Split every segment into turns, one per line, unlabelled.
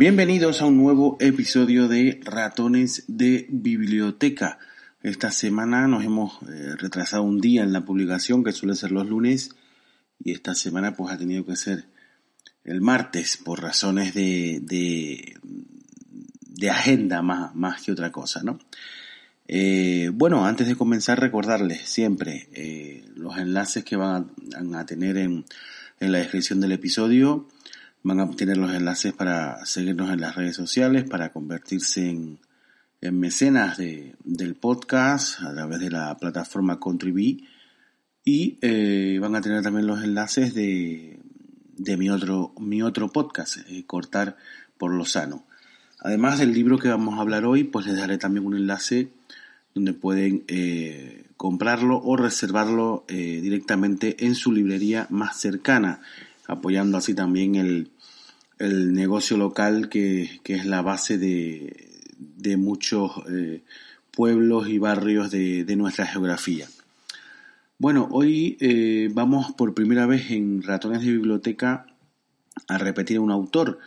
Bienvenidos a un nuevo episodio de Ratones de Biblioteca. Esta semana nos hemos eh, retrasado un día en la publicación que suele ser los lunes y esta semana pues ha tenido que ser el martes por razones de, de, agenda más, más que otra cosa, ¿no? Eh, bueno, antes de comenzar recordarles siempre eh, los enlaces que van a, tener en, en la descripción del episodio Van a tener los enlaces para seguirnos en las redes sociales, para convertirse en, mecenas del podcast a través de la plataforma Contribui y eh, van a tener también los enlaces de, mi, otro, mi otro podcast, eh, Cortar por lo Sano. Además del libro que vamos a hablar hoy, pues les daré también un enlace donde pueden eh, comprarlo o reservarlo directamente en su librería más cercana apoyando así también el, negocio local que, es la base de, muchos eh, pueblos y barrios de, nuestra geografía. Bueno, hoy eh, vamos por primera vez en Ratones de Biblioteca a repetir a un autor.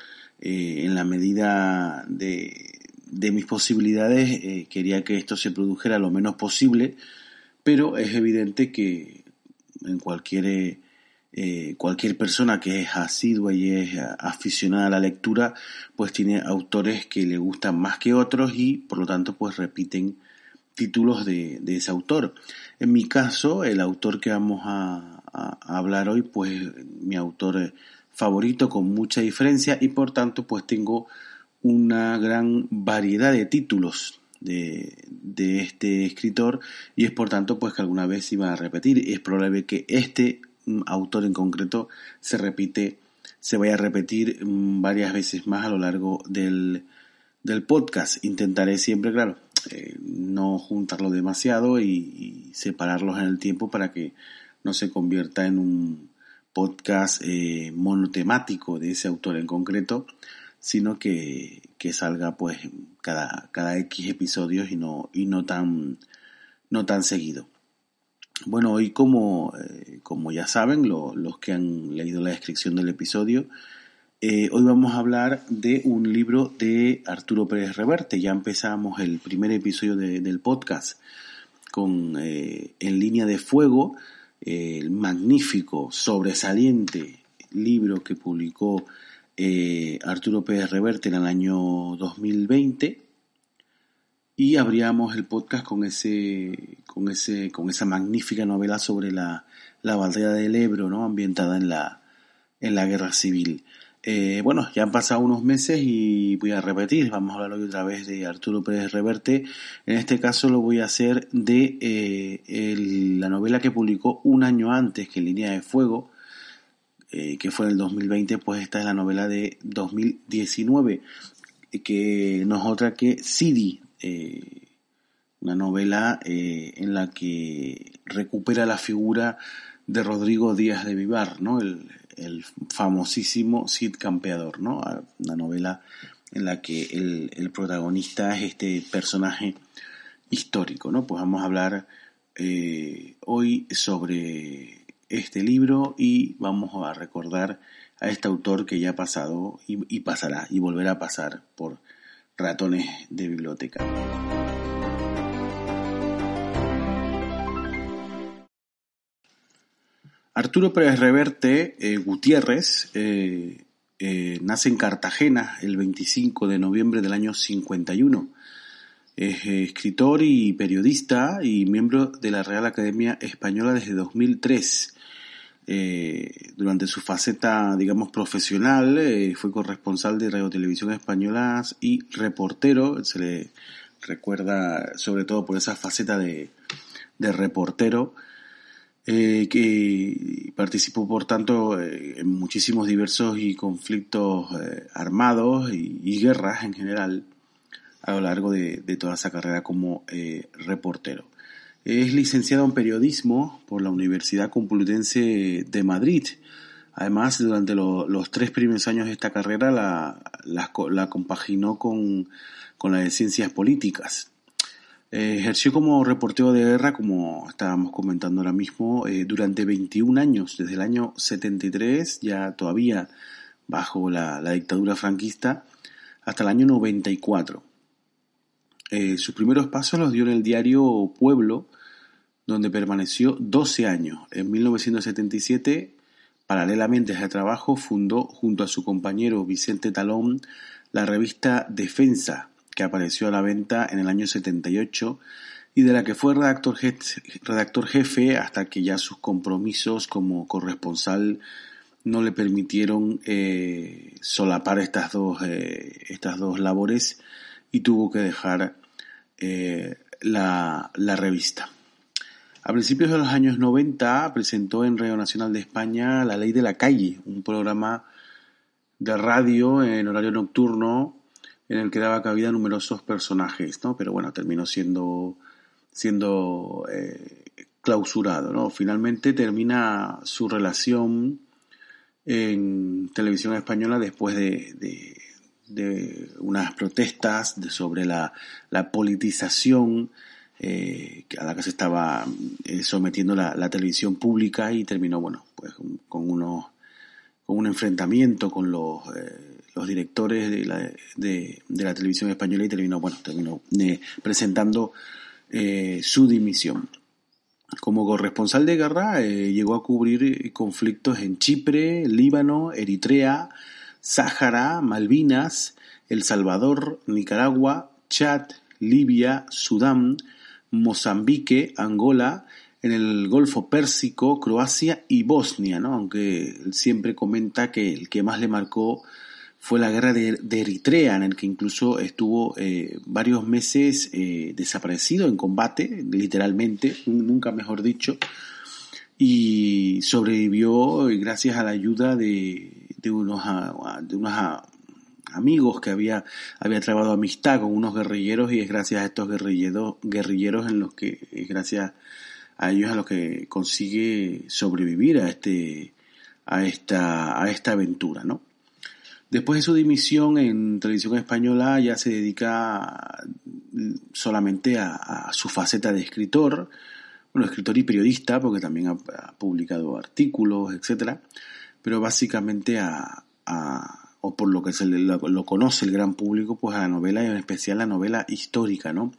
Eh, en la medida de, de mis posibilidades quería que esto se produjera lo menos posible, pero es evidente que en cualquier eh, cualquier persona que es asidua y es aficionada a la lectura, pues tiene autores que le gustan más que otros y por lo tanto pues repiten títulos de, ese autor. En mi caso, el autor que vamos a, hablar hoy, pues mi autor favorito con mucha diferencia y por tanto pues tengo una gran variedad de títulos de, de, este escritor y es por tanto pues que alguna vez iba a repetir. Es probable que este autor en concreto se repite, se vaya a repetir mm, varias veces más a lo largo del, del podcast. Intentaré siempre, claro, eh, no juntarlo demasiado y, separarlos en el tiempo para que no se convierta en un podcast eh, monotemático de ese autor en concreto, sino que, que salga pues cada, cada X episodios y no, y no tan, no tan seguido. Bueno, hoy como, eh, como ya saben los que han leído la descripción del episodio, eh, hoy vamos a hablar de un libro de Arturo Pérez Reverte. Ya empezamos el primer episodio del podcast con eh, En línea de fuego, el magnífico, sobresaliente libro que publicó Arturo Pérez Reverte en el año 2020 y abríamos el podcast con ese con ese con esa magnífica novela sobre la, la batalla del Ebro no ambientada en la en la guerra civil. Eh, bueno ya han pasado unos meses y voy a repetir vamos a hablar hoy otra vez de Arturo Pérez Reverte. En este caso lo voy a hacer de eh, la novela que publicó un año antes que Línea de Fuego eh, que fue en el 2020 pues esta es la novela de 2019 que no es otra que Sidi eh, una novela eh, en la que recupera la figura de Rodrigo Díaz de Vivar, ¿no? el, famosísimo Cid Campeador, ¿no? una novela en la que el, protagonista es este personaje histórico. ¿no? Pues vamos a hablar eh, hoy sobre este libro y vamos a recordar a este autor que ya ha pasado y pasará y volverá a pasar por ratones de biblioteca. Arturo Pérez Reverte eh, Gutiérrez eh, eh, nace en Cartagena el 25 de noviembre del año 51. Es escritor y periodista y miembro de la Real Academia Española desde 2003. Eh, durante su faceta, digamos, profesional, eh, fue corresponsal de Radio Televisión Española y reportero. Se le recuerda sobre todo por esa faceta de, reportero. Eh, que participó por tanto en muchísimos diversos y conflictos armados y, guerras en general a lo largo de, de toda esa carrera como reportero. Es licenciado en periodismo por la Universidad Complutense de Madrid. Además, durante los tres primeros años de esta carrera la, la, compaginó con, con, la de ciencias políticas. Eh, ejerció como reportero de guerra, como estábamos comentando ahora mismo, eh, durante 21 años, desde el año 73, ya todavía bajo la, la dictadura franquista, hasta el año 94. Eh, sus primeros pasos los dio en el diario Pueblo, donde permaneció 12 años. En 1977, paralelamente a ese trabajo, fundó junto a su compañero Vicente Talón la revista Defensa, que apareció a la venta en el año 78 y de la que fue redactor, jefe hasta que ya sus compromisos como corresponsal no le permitieron eh, solapar estas dos, eh, estas dos labores y tuvo que dejar eh, la, revista. A principios de los años 90 presentó en Radio Nacional de España La Ley de la Calle, un programa de radio en horario nocturno en el que daba cabida a numerosos personajes, ¿no? Pero bueno, terminó siendo, siendo clausurado, ¿no? Finalmente termina su relación en televisión española después de, de, unas protestas sobre la, la politización eh, a la que se estaba eh, sometiendo la, televisión pública y terminó, bueno, pues con unos con un enfrentamiento con los, eh, los directores de la, de, de, la televisión española y terminó, bueno, terminó presentando su dimisión. Como corresponsal de guerra llegó a cubrir conflictos en Chipre, Líbano, Eritrea, Sáhara, Malvinas, El Salvador, Nicaragua, Chad, Libia, Sudán, Mozambique, Angola, en el Golfo Pérsico, Croacia y Bosnia, ¿no? Aunque él siempre comenta que el que más le marcó fue la guerra de, Eritrea, en el que incluso estuvo eh, varios meses eh, desaparecido en combate, literalmente, nunca mejor dicho, y sobrevivió gracias a la ayuda de, de unos, de unos amigos que había, había trabado amistad con unos guerrilleros y es gracias a estos guerrilleros, guerrilleros en los que, es gracias a ellos a los que consigue sobrevivir a este, a esta, a esta aventura, ¿no? Después de su dimisión en televisión española ya se dedica solamente a, su faceta de escritor, bueno, escritor y periodista, porque también ha, publicado artículos, etcétera, pero básicamente a, o por lo que se lo, conoce el gran público, pues a la novela y en especial la novela histórica, ¿no?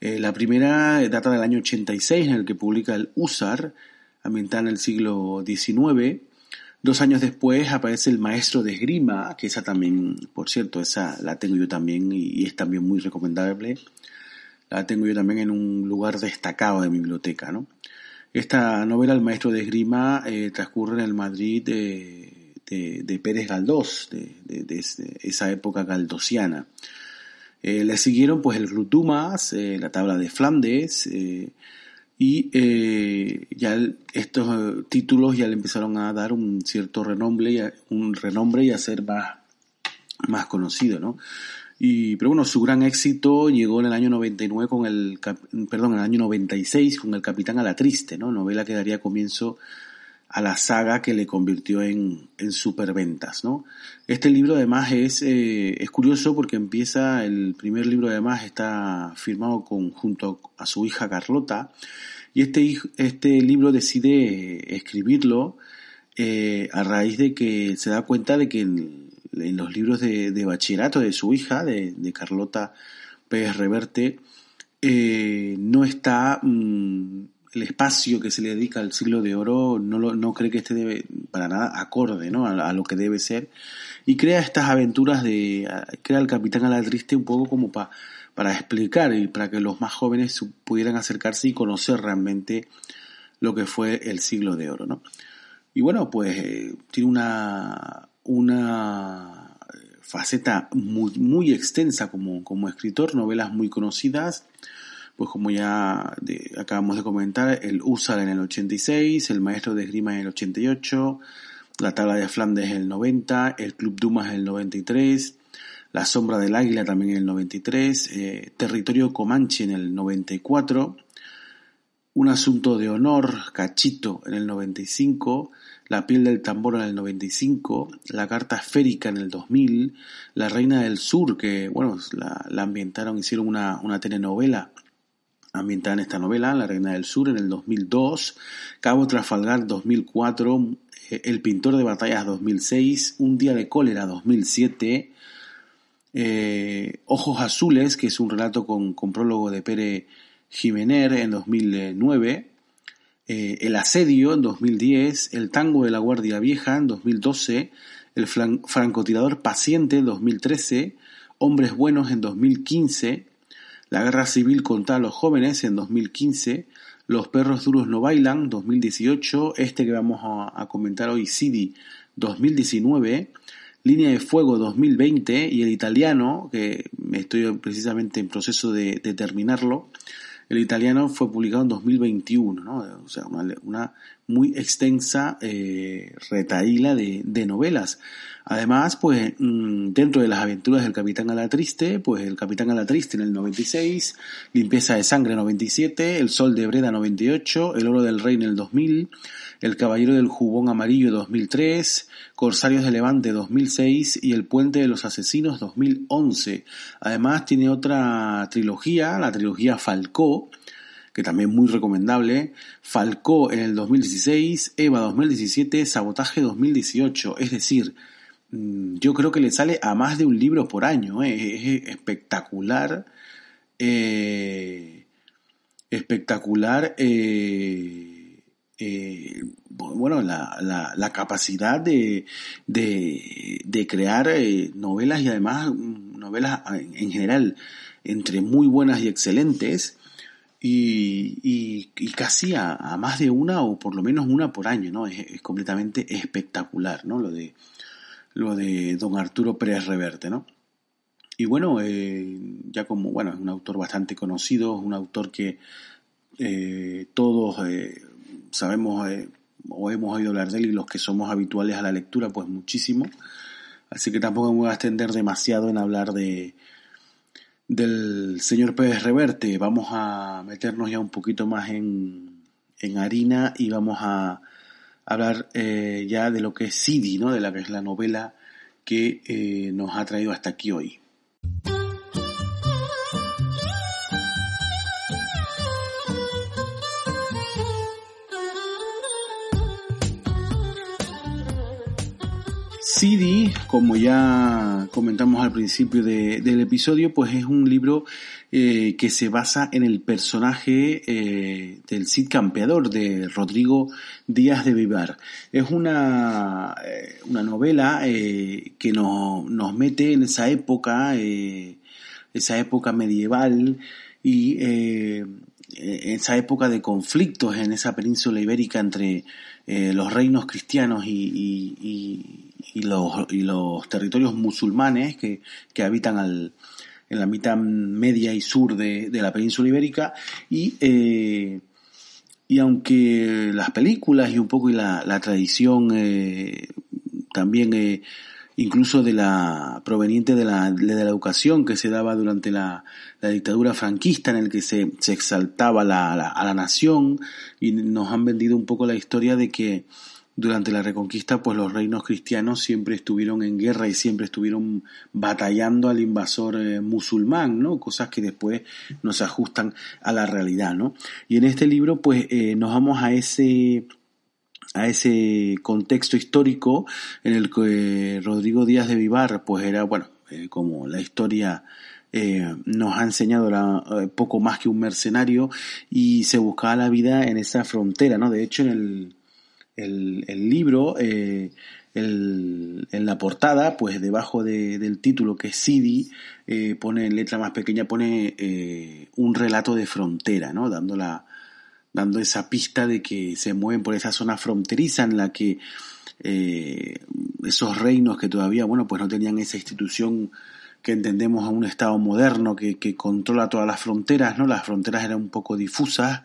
Eh, la primera data del año 86 en el que publica el Usar, ambientada en el siglo XIX, Dos años después aparece El Maestro de Esgrima, que esa también, por cierto, esa la tengo yo también y, es también muy recomendable. La tengo yo también en un lugar destacado de mi biblioteca, ¿no? Esta novela, El Maestro de Esgrima, eh, transcurre en el Madrid de, de, Pérez Galdós, de, esa época galdosiana. Eh, le siguieron pues el Rutumas, eh, la tabla de Flandes, y eh, ya estos títulos ya le empezaron a dar un cierto renombre y un renombre y a ser más, más conocido, ¿no? Y, pero bueno, su gran éxito llegó en el año 99 con el, perdón, en el año 96 con El Capitán a la Triste, ¿no? Novela que daría comienzo a la saga que le convirtió en, en superventas, ¿no? Este libro además es, eh, es curioso porque empieza, el primer libro además está firmado con, junto a su hija Carlota y este, este libro decide escribirlo eh, a raíz de que se da cuenta de que en, los libros de, bachillerato de su hija, de, Carlota Pérez Reverte, eh, no está mm, el espacio que se le dedica al siglo de oro no, lo, no cree que esté debe, para nada acorde ¿no? a, lo que debe ser y crea estas aventuras de crea el capitán a la triste un poco como para para explicar y para que los más jóvenes pudieran acercarse y conocer realmente lo que fue el siglo de oro ¿no? y bueno pues eh, tiene una una faceta muy, muy extensa como, escritor novelas muy conocidas pues como ya acabamos de comentar, el USAR en el 86, el Maestro de Esgrima en el 88, la Tabla de Flandes en el 90, el Club Dumas en el 93, la Sombra del Águila también en el 93, eh, Territorio Comanche en el 94, Un Asunto de Honor, Cachito en el 95, La Piel del Tambor en el 95, La Carta Esférica en el 2000, La Reina del Sur, que bueno, la, ambientaron, hicieron una, una telenovela ambientada en esta novela, La Reina del Sur en el 2002, Cabo Trafalgar 2004, eh, El Pintor de Batallas 2006, Un Día de Cólera 2007, Ojos Azules, que es un relato con, con prólogo de Pere Jiménez en 2009, El Asedio en 2010, El Tango de la Guardia Vieja en 2012, El Francotirador Paciente en 2013, Hombres Buenos en 2015, La Guerra Civil contra los Jóvenes en 2015, Los Perros Duros No Bailan 2018, este que vamos a, comentar hoy, Sidi 2019, Línea de Fuego 2020 y el italiano, que estoy precisamente en proceso de, terminarlo, el italiano fue publicado en 2021, ¿no? O sea, una, muy extensa eh, retaíla de, novelas. Además, pues mm, dentro de las aventuras del Capitán Alatriste, pues el Capitán Alatriste en el 96, Limpieza de Sangre 97, El Sol de Breda 98, El Oro del Rey en el 2000, El Caballero del Jubón Amarillo 2003, Corsarios de Levante 2006 y El Puente de los Asesinos 2011. Además tiene otra trilogía, la trilogía Falcó, que también muy recomendable, Falcó en el 2016, Eva 2017, Sabotaje 2018, es decir, Mm, yo creo que le sale a más de un libro por año. ¿eh? Es espectacular. Eh, espectacular. Eh, bueno, la, la, capacidad de, de, crear novelas y además mm, novelas en general entre muy buenas y excelentes. Y, casi a, más de una o por lo menos una por año, ¿no? Es, completamente espectacular, ¿no? Lo de, lo de don Arturo Pérez Reverte, ¿no? Y bueno, eh, ya como, bueno, es un autor bastante conocido, es un autor que eh, todos eh, sabemos o hemos oído hablar de él y los que somos habituales a la lectura, pues muchísimo. Así que tampoco me voy a extender demasiado en hablar de del señor Pérez Reverte. Vamos a meternos ya un poquito más en, en harina y vamos a hablar eh, ya de lo que es Sidi, ¿no? de la que es la novela que eh, nos ha traído hasta aquí hoy. CD, como ya comentamos al principio del episodio, pues es un libro eh, que se basa en el personaje eh, del Cid Campeador de Rodrigo Díaz de Vivar. Es una, eh, una novela que nos mete en esa época, esa época medieval y esa época de conflictos en esa península ibérica entre los reinos cristianos y los, y los territorios musulmanes que, que habitan al, en la mitad media y sur de, de la península ibérica. Y, eh, y aunque las películas y un poco y la, la tradición eh, también eh, incluso de la proveniente de la, de la educación que se daba durante la, la dictadura franquista en el que se, se exaltaba la, a la nación y nos han vendido un poco la historia de que durante la Reconquista, pues los reinos cristianos siempre estuvieron en guerra y siempre estuvieron batallando al invasor eh, musulmán, ¿no? Cosas que después no se ajustan a la realidad, ¿no? Y en este libro, pues eh, nos vamos a ese a ese contexto histórico en el que Rodrigo Díaz de Vivar, pues era, bueno, eh, como la historia nos ha enseñado era poco más que un mercenario y se buscaba la vida en esa frontera, ¿no? De hecho, en el, el, libro, eh, en la portada, pues debajo de, del título que es CD, eh, pone en letra más pequeña, pone eh, un relato de frontera, ¿no? Dando, la, dando esa pista de que se mueven por esa zona fronteriza en la que eh, esos reinos que todavía, bueno, pues no tenían esa institución que entendemos a un Estado moderno que, que controla todas las fronteras, ¿no? Las fronteras eran un poco difusas,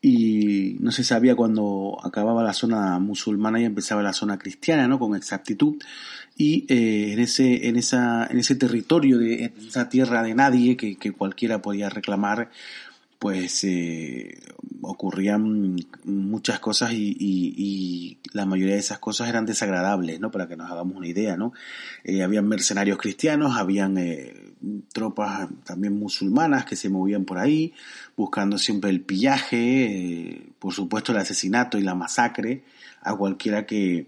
y no se sabía cuando acababa la zona musulmana y empezaba la zona cristiana, ¿no? Con exactitud. Y eh, en, ese, en, esa, en ese territorio, de en esa tierra de nadie que, que cualquiera podía reclamar, pues eh, ocurrían muchas cosas y, y, la mayoría de esas cosas eran desagradables, ¿no? Para que nos hagamos una idea, ¿no? Eh, habían mercenarios cristianos, habían eh, tropas también musulmanas que se movían por ahí, buscando siempre el pillaje, por supuesto el asesinato y la masacre a cualquiera que,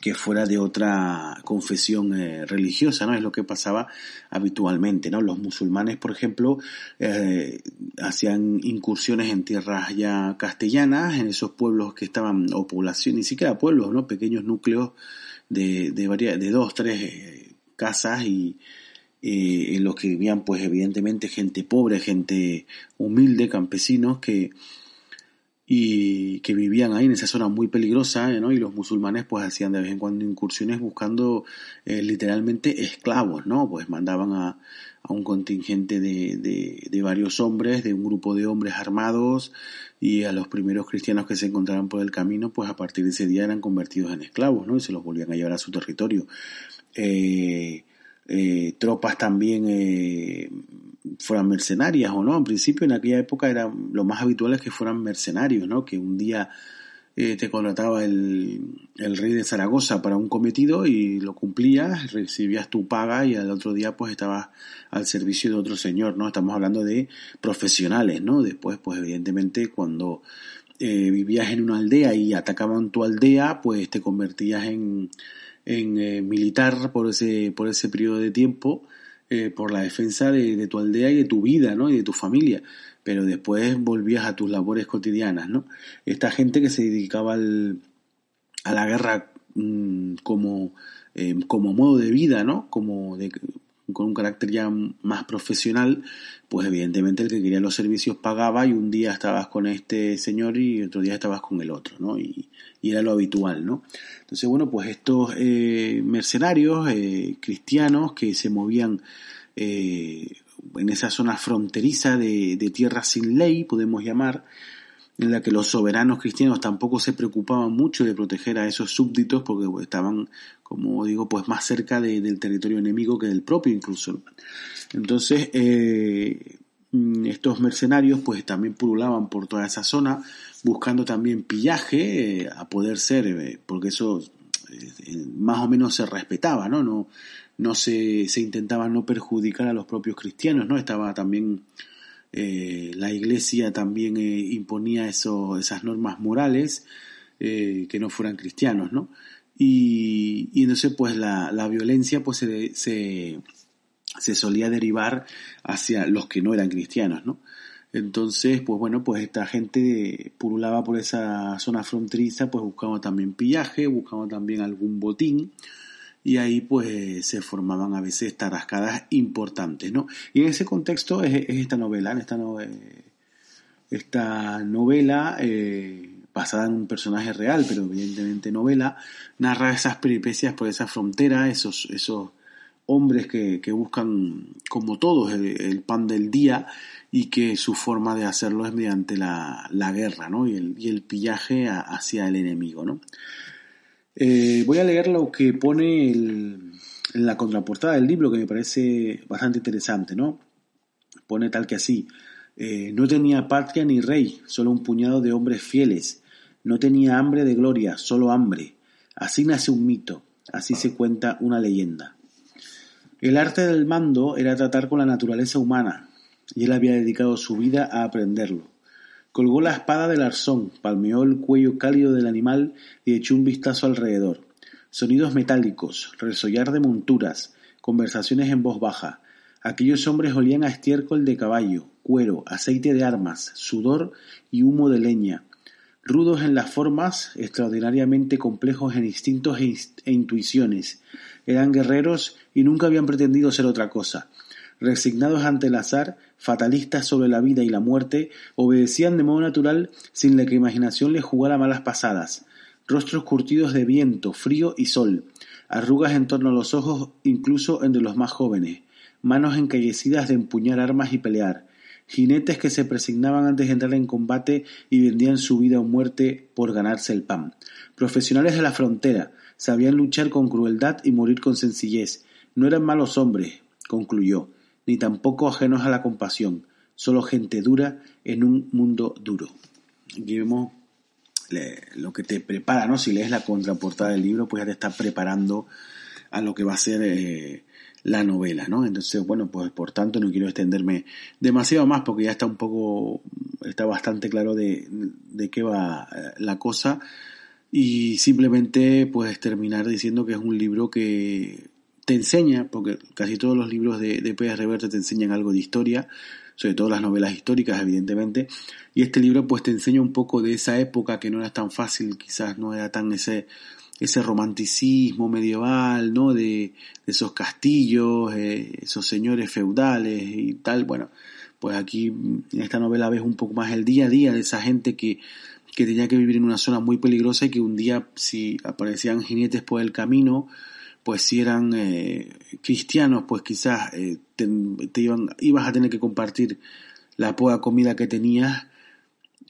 que fuera de otra confesión eh, religiosa, ¿no? Es lo que pasaba habitualmente, ¿no? Los musulmanes, por ejemplo, eh, hacían incursiones en tierras ya castellanas, en esos pueblos que estaban, o población, ni siquiera pueblos, ¿no? Pequeños núcleos de, de, de dos, tres eh, casas y en los que vivían, pues, evidentemente, gente pobre, gente humilde, campesinos que y que vivían ahí en esa zona muy peligrosa, ¿no? Y los musulmanes pues hacían de vez en cuando incursiones buscando eh, literalmente esclavos, ¿no? Pues mandaban a, un contingente de, de, de, varios hombres, de un grupo de hombres armados y a los primeros cristianos que se encontraban por el camino, pues a partir de ese día eran convertidos en esclavos, ¿no? Y se los volvían a llevar a su territorio. Eh, eh, tropas también eh, fueran mercenarias o no. En principio, en aquella época era lo más habitual es que fueran mercenarios, ¿no? Que un día eh, te contrataba el, el, rey de Zaragoza para un cometido y lo cumplías, recibías tu paga y al otro día pues estabas al servicio de otro señor, ¿no? Estamos hablando de profesionales, ¿no? Después, pues evidentemente cuando eh, vivías en una aldea y atacaban tu aldea, pues te convertías en, en eh, militar por ese, por ese periodo de tiempo eh, por la defensa de, tu aldea y de tu vida, ¿no? Y de tu familia. Pero después volvías a tus labores cotidianas, ¿no? Esta gente que se dedicaba al, a la guerra mm, como, eh, como modo de vida, ¿no? Como de, con un carácter ya más profesional, pues evidentemente el que quería los servicios pagaba y un día estabas con este señor y otro día estabas con el otro, ¿no? Y, y era lo habitual, ¿no? Entonces, bueno, pues estos eh, mercenarios eh, cristianos que se movían eh, en esa zona fronteriza de, de tierra sin ley, podemos llamar, en la que los soberanos cristianos tampoco se preocupaban mucho de proteger a esos súbditos porque estaban, como digo, pues más cerca del territorio enemigo que del propio incluso. Entonces, eh, mm, estos mercenarios pues también pululaban por toda esa zona buscando también pillaje eh, a poder ser, eh, porque eso más o menos se respetaba, ¿no? No, no se, se intentaba no perjudicar a los propios cristianos, ¿no? Estaba también eh, la iglesia también eh, imponía esas normas morales eh, que no fueran cristianos, ¿no? Y, entonces pues la, la violencia pues se, se, solía derivar hacia los que no eran cristianos, ¿no? Entonces, pues bueno, pues esta gente pululaba por esa zona fronteriza, pues buscaba también pillaje, buscaba también algún botín, y ahí pues se formaban a veces tarascadas importantes, ¿no? Y en ese contexto es, esta novela, esta, esta novela eh, basada en un personaje real, pero evidentemente novela, narra esas peripecias por esa frontera, esos, esos hombres que, que buscan, como todos, el, pan del día y que su forma de hacerlo es mediante la, la guerra, ¿no? Y el, y el pillaje hacia el enemigo, ¿no? Eh, voy a leer lo que pone en la contraportada del libro, que me parece bastante interesante, ¿no? Pone tal que así. Eh, no tenía patria ni rey, solo un puñado de hombres fieles. No tenía hambre de gloria, solo hambre. Así nace un mito, así se cuenta una leyenda. El arte del mando era tratar con la naturaleza humana, y él había dedicado su vida a aprenderlo. Colgó la espada del arzón, palmeó el cuello cálido del animal y echó un vistazo alrededor. Sonidos metálicos, resollar de monturas, conversaciones en voz baja. Aquellos hombres olían a estiércol de caballo, cuero, aceite de armas, sudor y humo de leña. Rudos en las formas, extraordinariamente complejos en instintos e, e intuiciones. Eran guerreros y nunca habían pretendido ser otra cosa. Resignados ante el azar, fatalistas sobre la vida y la muerte, obedecían de modo natural sin la que imaginación les jugara malas pasadas. Rostros curtidos de viento, frío y sol, arrugas en torno a los ojos incluso entre los más jóvenes, manos encallecidas de empuñar armas y pelear, jinetes que se presignaban antes de entrar en combate y vendían su vida o muerte por ganarse el pan. Profesionales de la frontera, sabían luchar con crueldad y morir con sencillez. No eran malos hombres, concluyó ni tampoco ajenos a la compasión, solo gente dura en un mundo duro. Aquí vemos lo que te prepara, ¿no? Si lees la contraportada del libro, pues ya te está preparando a lo que va a ser eh, la novela, ¿no? Entonces, bueno, pues por tanto no quiero extenderme demasiado más porque ya está un poco, está bastante claro de, de qué va eh, la cosa y simplemente puedes terminar diciendo que es un libro que te enseña, porque casi todos los libros de, de Pérez Reverte te enseñan algo de historia, sobre todo las novelas históricas, evidentemente, y este libro pues te enseña un poco de esa época que no era tan fácil, quizás no era tan ese ese romanticismo medieval, ¿no? De, esos castillos, eh, esos señores feudales y tal. Bueno, pues aquí en esta novela ves un poco más el día a día de esa gente que, que tenía que vivir en una zona muy peligrosa y que un día si aparecían jinetes por el camino, pues si eran eh, cristianos, pues quizás eh, te, iban, ibas a tener que compartir la poca comida que tenías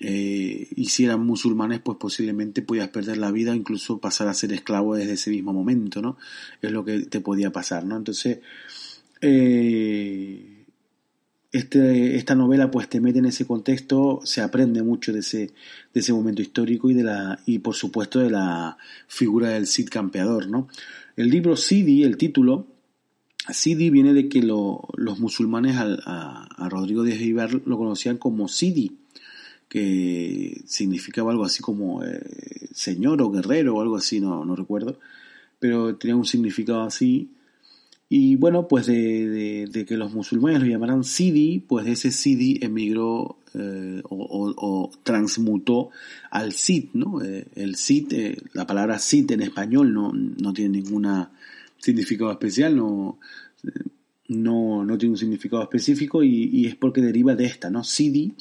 eh, y si eran musulmanes, pues posiblemente podías perder la vida, incluso pasar a ser esclavo desde ese mismo momento, ¿no? Es lo que te podía pasar, ¿no? Entonces, este, esta novela pues te mete en ese contexto, se aprende mucho de ese, de ese momento histórico y de la, y por supuesto de la figura del Cid campeador, ¿no? El libro Sidi, el título, Sidi viene de que los musulmanes a, a, Rodrigo de Vivar lo conocían como Sidi, que significaba algo así como eh, señor o guerrero o algo así, no, no recuerdo, pero tenía un significado así. Y bueno, pues de, de, que los musulmanes lo llamaran Sidi, pues ese Sidi emigró eh, o, transmutó al Sid, ¿no? Eh, el Sid, la palabra Sid en español no, no tiene ningún significado especial, no, no, no tiene un significado específico y, y, es porque deriva de esta, ¿no? Sidi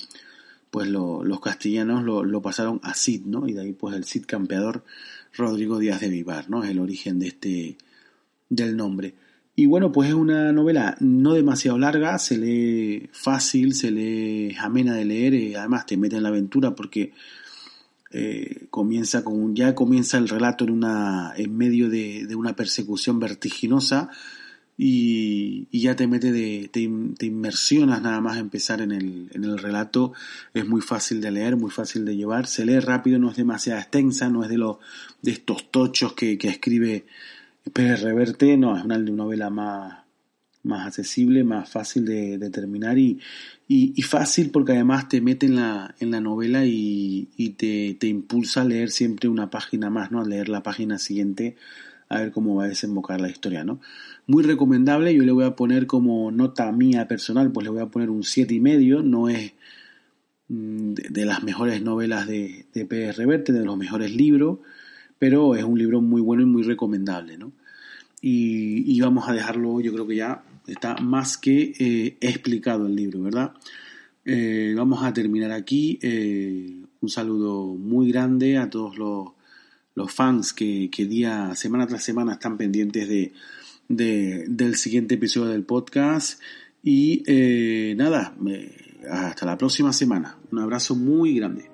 pues los castellanos lo, pasaron a Cid, ¿no? Y de ahí pues el Cid campeador Rodrigo Díaz de Vivar, ¿no? Es el origen de este, del nombre. Y bueno, pues es una novela no demasiado larga, se lee fácil, se lee amena de leer, y además te mete en la aventura porque eh, comienza con ya comienza el relato en una en medio de, de una persecución vertiginosa y, ya te mete de, te, inmersionas nada más empezar en el, en el relato, es muy fácil de leer, muy fácil de llevar, se lee rápido, no es demasiado extensa, no es de los de estos tochos que, que escribe Pérez Reverte, no, es una novela más, más accesible, más fácil de, de terminar y, y, fácil porque además te mete en la, en la novela y, y te, te impulsa a leer siempre una página más, ¿no? A leer la página siguiente a ver cómo va a desembocar la historia, ¿no? Muy recomendable, yo le voy a poner como nota mía personal, pues le voy a poner un siete y medio, no es mm, de, las mejores novelas de, de Pérez Reverte, de los mejores libros, pero es un libro muy bueno y muy recomendable, ¿no? Y, vamos a dejarlo, yo creo que ya está más que eh, explicado el libro, ¿verdad? Eh, vamos a terminar aquí. Eh, un saludo muy grande a todos los los fans que, que, día, semana tras semana están pendientes de, de del siguiente episodio del podcast. Y nada, hasta la próxima semana. Un abrazo muy grande.